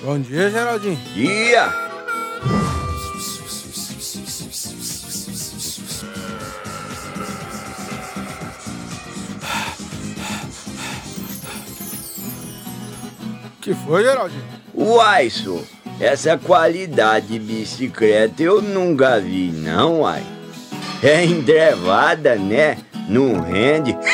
Bom dia, Geraldinho. Dia! Que foi, Geraldinho? Uai, só, essa qualidade de bicicleta eu nunca vi, não, uai. É entrevada, né? Não rende.